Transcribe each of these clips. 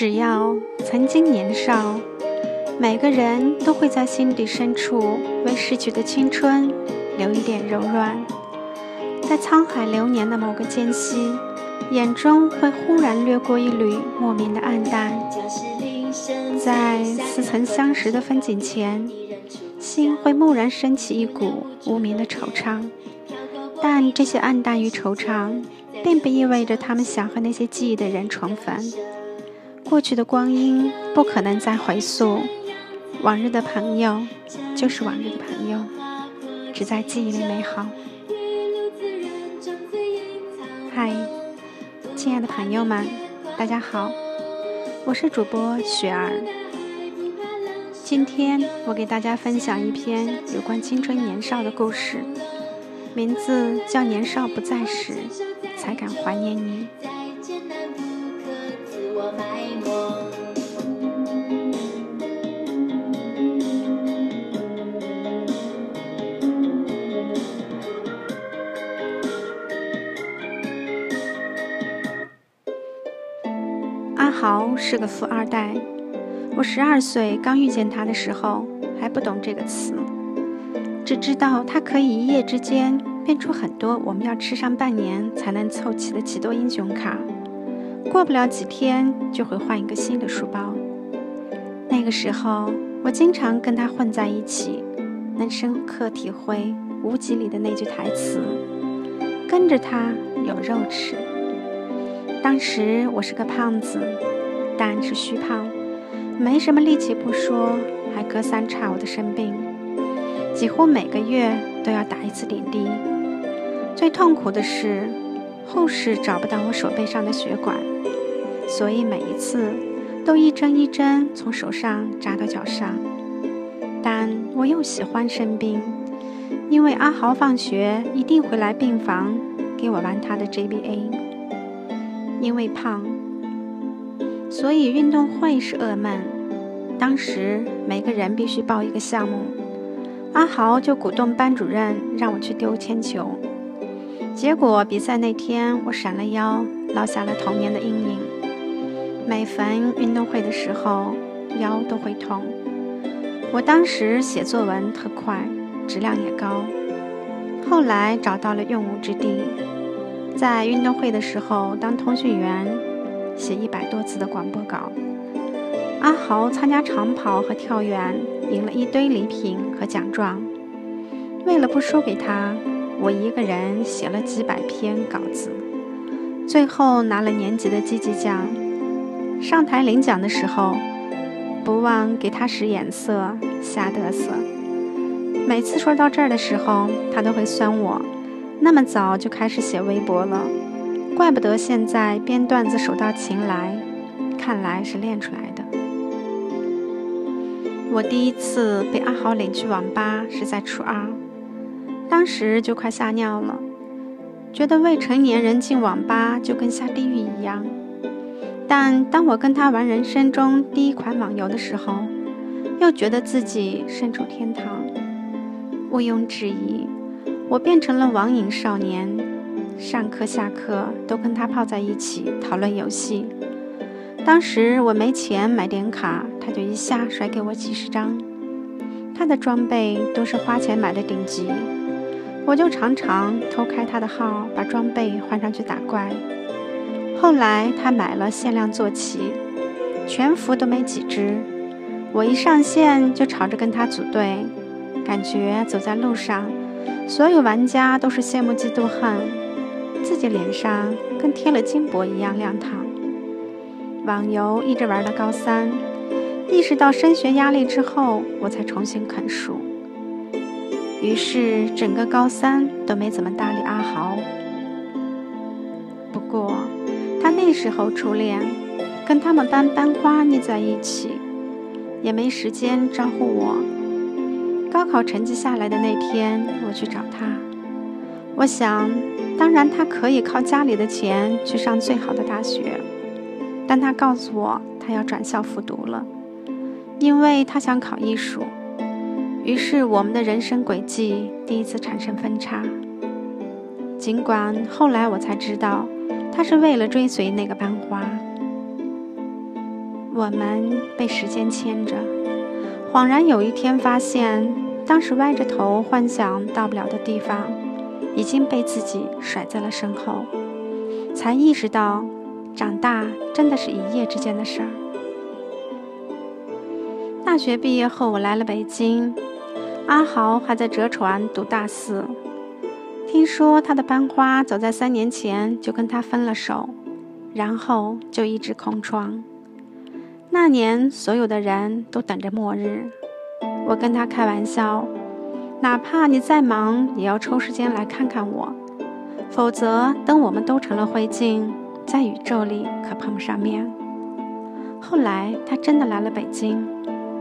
只要曾经年少，每个人都会在心底深处为逝去的青春留一点柔软。在沧海流年的某个间隙，眼中会忽然掠过一缕莫名的暗淡。在似曾相识的风景前，心会蓦然升起一股无名的惆怅。但这些暗淡与惆怅，并不意味着他们想和那些记忆的人重逢。过去的光阴不可能再回溯，往日的朋友就是往日的朋友，只在记忆里美好。嗨，亲爱的朋友们，大家好，我是主播雪儿。今天我给大家分享一篇有关青春年少的故事，名字叫《年少不在时，才敢怀念你》。豪是个富二代。我十二岁刚遇见他的时候，还不懂这个词，只知道他可以一夜之间变出很多我们要吃上半年才能凑齐的奇多英雄卡。过不了几天就会换一个新的书包。那个时候，我经常跟他混在一起，能深刻体会《无极》里的那句台词：“跟着他有肉吃。”当时我是个胖子，但是虚胖，没什么力气不说，还隔三差五的生病，几乎每个月都要打一次点滴。最痛苦的是，护士找不到我手背上的血管。所以每一次都一针一针从手上扎到脚上，但我又喜欢生病，因为阿豪放学一定会来病房给我玩他的 JBA。因为胖，所以运动会是噩梦。当时每个人必须报一个项目，阿豪就鼓动班主任让我去丢铅球，结果比赛那天我闪了腰，落下了童年的阴影。每逢运动会的时候，腰都会痛。我当时写作文特快，质量也高。后来找到了用武之地，在运动会的时候当通讯员，写一百多字的广播稿。阿豪参加长跑和跳远，赢了一堆礼品和奖状。为了不输给他，我一个人写了几百篇稿子，最后拿了年级的积极奖。上台领奖的时候，不忘给他使眼色，瞎嘚瑟。每次说到这儿的时候，他都会酸我，那么早就开始写微博了，怪不得现在编段子手到擒来，看来是练出来的。我第一次被阿豪领去网吧是在初二，当时就快吓尿了，觉得未成年人进网吧就跟下地狱一样。但当我跟他玩人生中第一款网游的时候，又觉得自己身处天堂。毋庸置疑，我变成了网瘾少年，上课下课都跟他泡在一起讨论游戏。当时我没钱买点卡，他就一下甩给我几十张。他的装备都是花钱买的顶级，我就常常偷开他的号，把装备换上去打怪。后来他买了限量坐骑，全服都没几只。我一上线就吵着跟他组队，感觉走在路上，所有玩家都是羡慕嫉妒恨，自己脸上跟贴了金箔一样亮堂。网游一直玩到高三，意识到升学压力之后，我才重新啃书。于是整个高三都没怎么搭理阿豪。不过他。那时候初恋，跟他们班班花腻在一起，也没时间招呼我。高考成绩下来的那天，我去找他。我想，当然他可以靠家里的钱去上最好的大学，但他告诉我他要转校复读了，因为他想考艺术。于是我们的人生轨迹第一次产生分叉。尽管后来我才知道。他是为了追随那个班花。我们被时间牵着，恍然有一天发现，当时歪着头幻想到不了的地方，已经被自己甩在了身后，才意识到，长大真的是一夜之间的事儿。大学毕业后，我来了北京，阿豪还在浙传读大四。听说他的班花早在三年前就跟他分了手，然后就一直空窗。那年所有的人都等着末日，我跟他开玩笑，哪怕你再忙，也要抽时间来看看我，否则等我们都成了灰烬，在宇宙里可碰不上面。后来他真的来了北京，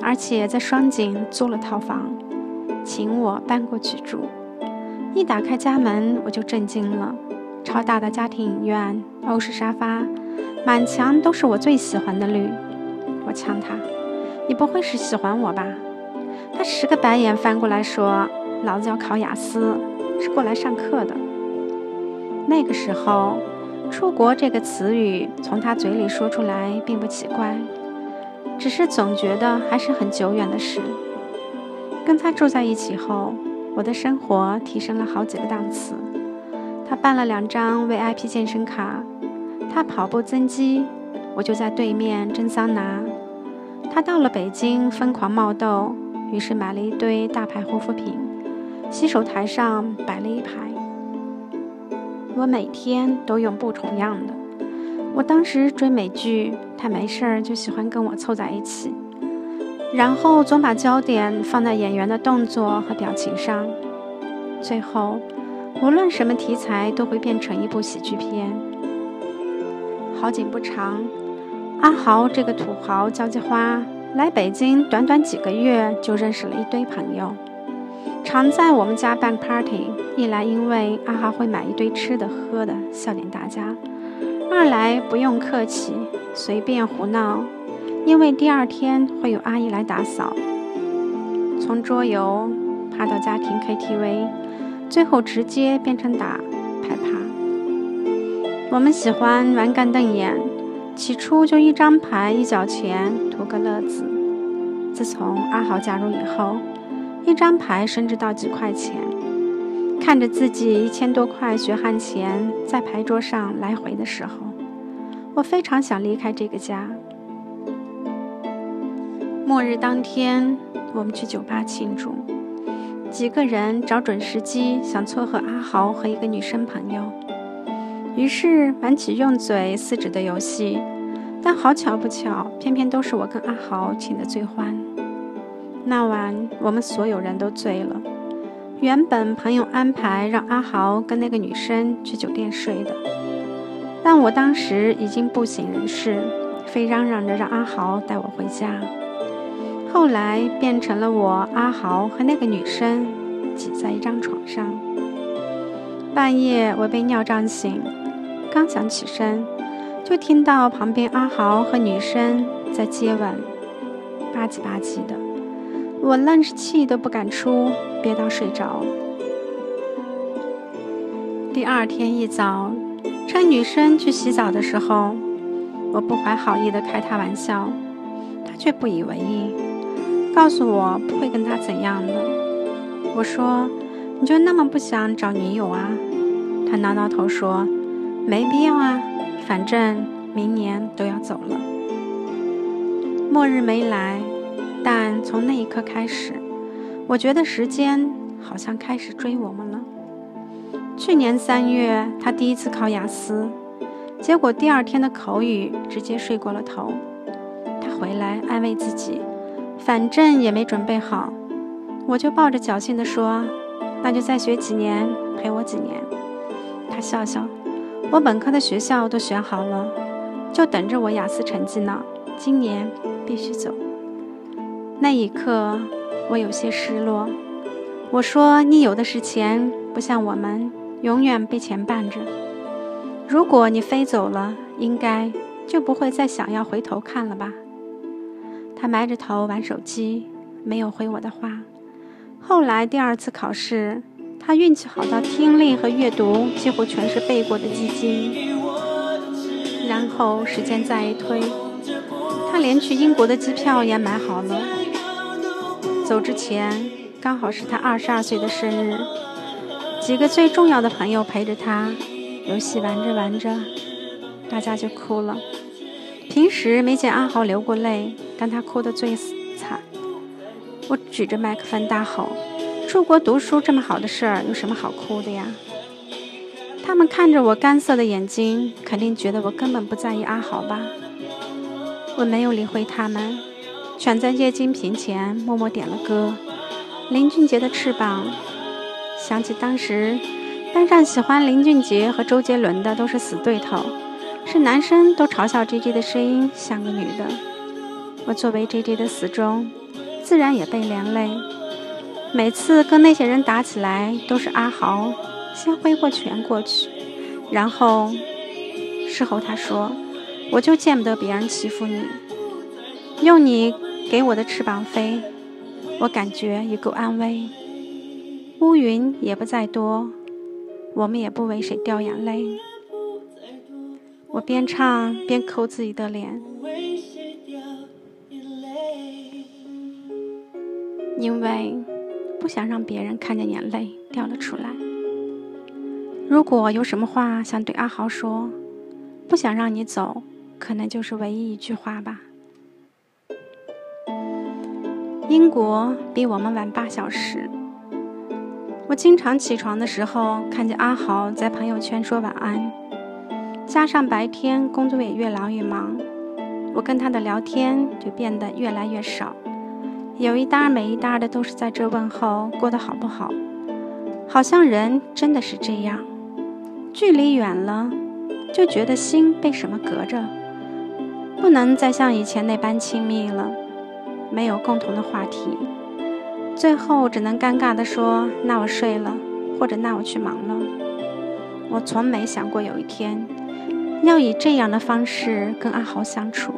而且在双井租了套房，请我搬过去住。一打开家门，我就震惊了。超大的家庭影院，欧式沙发，满墙都是我最喜欢的绿。呛他：“你不会是喜欢我吧？”他十个白眼翻过来说：“老子要考雅思，是过来上课的。”那个时候，“出国”这个词语从他嘴里说出来并不奇怪，只是总觉得还是很久远的事。跟他住在一起后。我的生活提升了好几个档次。他办了两张 VIP 健身卡，他跑步增肌，我就在对面蒸桑拿。他到了北京疯狂冒痘，于是买了一堆大牌护肤品，洗手台上摆了一排。我每天都用不重样的。我当时追美剧，他没事儿就喜欢跟我凑在一起。然后总把焦点放在演员的动作和表情上，最后，无论什么题材都会变成一部喜剧片。好景不长，阿豪这个土豪交际花来北京，短短几个月就认识了一堆朋友，常在我们家办 party。一来因为阿豪会买一堆吃的喝的笑点大家，二来不用客气，随便胡闹。因为第二天会有阿姨来打扫，从桌游爬到家庭 KTV，最后直接变成打牌趴。我们喜欢玩干瞪眼，起初就一张牌一角钱，图个乐子。自从阿豪加入以后，一张牌升值到几块钱。看着自己一千多块血汗钱在牌桌上来回的时候，我非常想离开这个家。末日当天，我们去酒吧庆祝，几个人找准时机想撮合阿豪和一个女生朋友，于是玩起用嘴撕纸的游戏。但好巧不巧，偏偏都是我跟阿豪请的最欢。那晚我们所有人都醉了。原本朋友安排让阿豪跟那个女生去酒店睡的，但我当时已经不省人事，非嚷嚷着让阿豪带我回家。后来变成了我阿豪和那个女生挤在一张床上。半夜我被尿胀醒，刚想起身，就听到旁边阿豪和女生在接吻，吧唧吧唧的。我愣是气都不敢出，憋到睡着。第二天一早，趁女生去洗澡的时候，我不怀好意的开她玩笑，她却不以为意。告诉我不会跟他怎样的。我说：“你就那么不想找女友啊？”他挠挠头说：“没必要啊，反正明年都要走了。”末日没来，但从那一刻开始，我觉得时间好像开始追我们了。去年三月，他第一次考雅思，结果第二天的口语直接睡过了头。他回来安慰自己。反正也没准备好，我就抱着侥幸的说：“那就再学几年，陪我几年。”他笑笑：“我本科的学校都选好了，就等着我雅思成绩呢。今年必须走。”那一刻，我有些失落。我说：“你有的是钱，不像我们永远被钱绊着。如果你飞走了，应该就不会再想要回头看了吧？”他埋着头玩手机，没有回我的话。后来第二次考试，他运气好到听力和阅读几乎全是背过的基金。然后时间再一推，他连去英国的机票也买好了。走之前，刚好是他二十二岁的生日，几个最重要的朋友陪着他，游戏玩着玩着，大家就哭了。平时没见阿豪流过泪，但他哭得最惨。我举着麦克风大吼：“出国读书这么好的事儿，有什么好哭的呀？”他们看着我干涩的眼睛，肯定觉得我根本不在意阿豪吧。我没有理会他们，蜷在液晶屏前默默点了歌《林俊杰的翅膀》。想起当时班上喜欢林俊杰和周杰伦的都是死对头，是男生都嘲笑 J J 的声音像个女的。我作为 J J 的死忠，自然也被连累。每次跟那些人打起来，都是阿豪。先挥过拳过去，然后事后他说：“我就见不得别人欺负你，用你给我的翅膀飞，我感觉也够安慰。乌云也不再多，我们也不为谁掉眼泪。”我边唱边抠自己的脸，因为不想让别人看见眼泪掉了出来。如果有什么话想对阿豪说，不想让你走，可能就是唯一一句话吧。英国比我们晚八小时。我经常起床的时候看见阿豪在朋友圈说晚安，加上白天工作也越来越忙，我跟他的聊天就变得越来越少。有一搭没一搭的都是在这问候过得好不好，好像人真的是这样。距离远了，就觉得心被什么隔着，不能再像以前那般亲密了，没有共同的话题，最后只能尴尬地说：“那我睡了，或者那我去忙了。”我从没想过有一天要以这样的方式跟阿豪相处。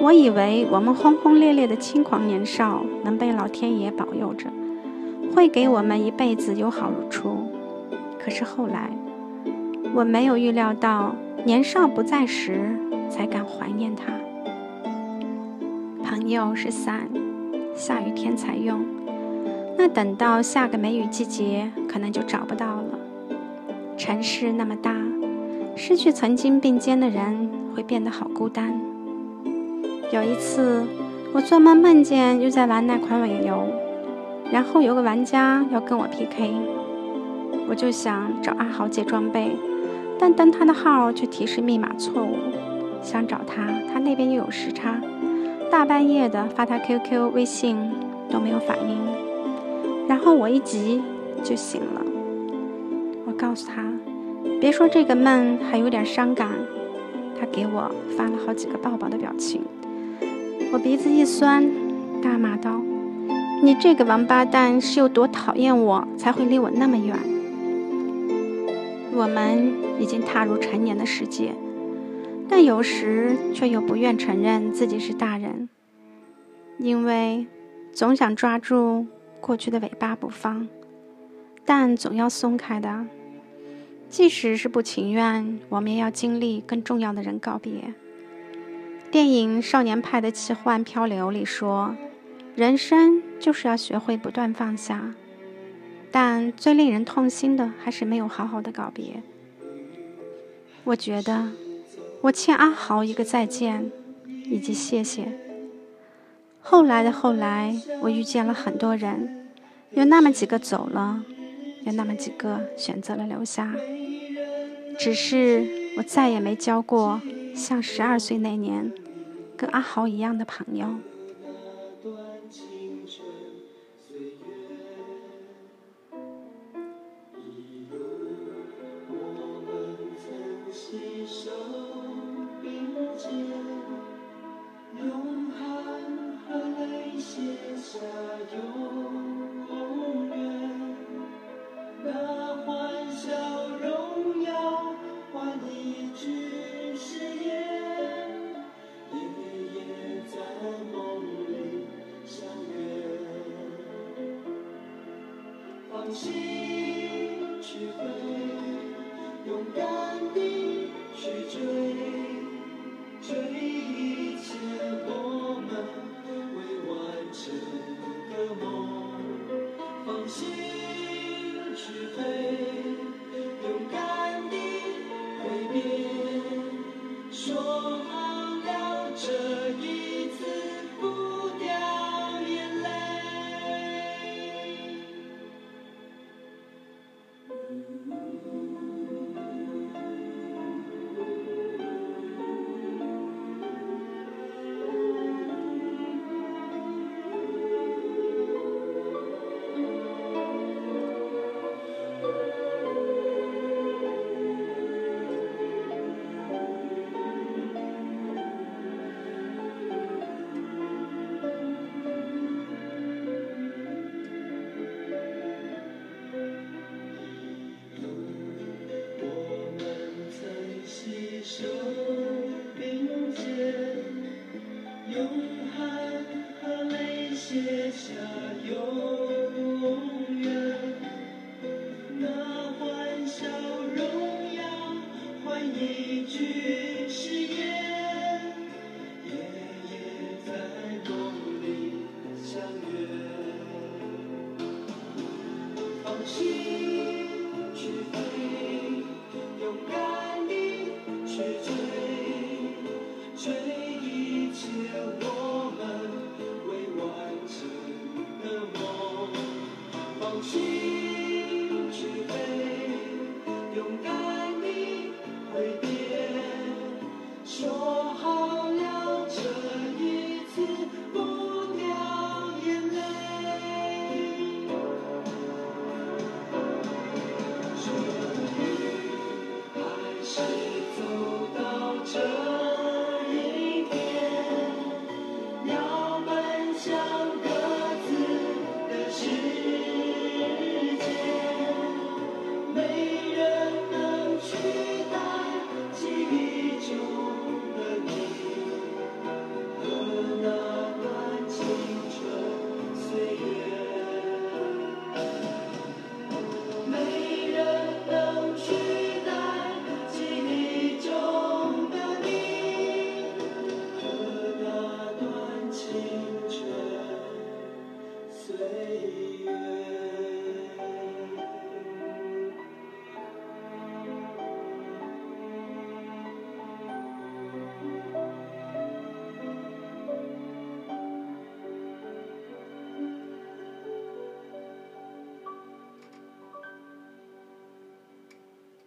我以为我们轰轰烈烈的轻狂年少能被老天爷保佑着，会给我们一辈子有好如初。可是后来。我没有预料到年少不在时才敢怀念他。朋友是伞，下雨天才用，那等到下个梅雨季节，可能就找不到了。城市那么大，失去曾经并肩的人，会变得好孤单。有一次，我做梦梦见又在玩那款网游，然后有个玩家要跟我 PK，我就想找阿豪借装备。但登他的号却提示密码错误，想找他，他那边又有时差，大半夜的发他 QQ、微信都没有反应，然后我一急就醒了。我告诉他，别说这个梦，还有点伤感。他给我发了好几个抱抱的表情，我鼻子一酸，大骂道：“你这个王八蛋是有多讨厌我，才会离我那么远？”我们已经踏入成年的世界，但有时却又不愿承认自己是大人，因为总想抓住过去的尾巴不放，但总要松开的。即使是不情愿，我们也要经历跟重要的人告别。电影《少年派的奇幻漂流》里说：“人生就是要学会不断放下。”但最令人痛心的还是没有好好的告别。我觉得我欠阿豪一个再见，以及谢谢。后来的后来，我遇见了很多人，有那么几个走了，有那么几个选择了留下。只是我再也没交过像十二岁那年跟阿豪一样的朋友。心去飞勇敢地挥别说好了这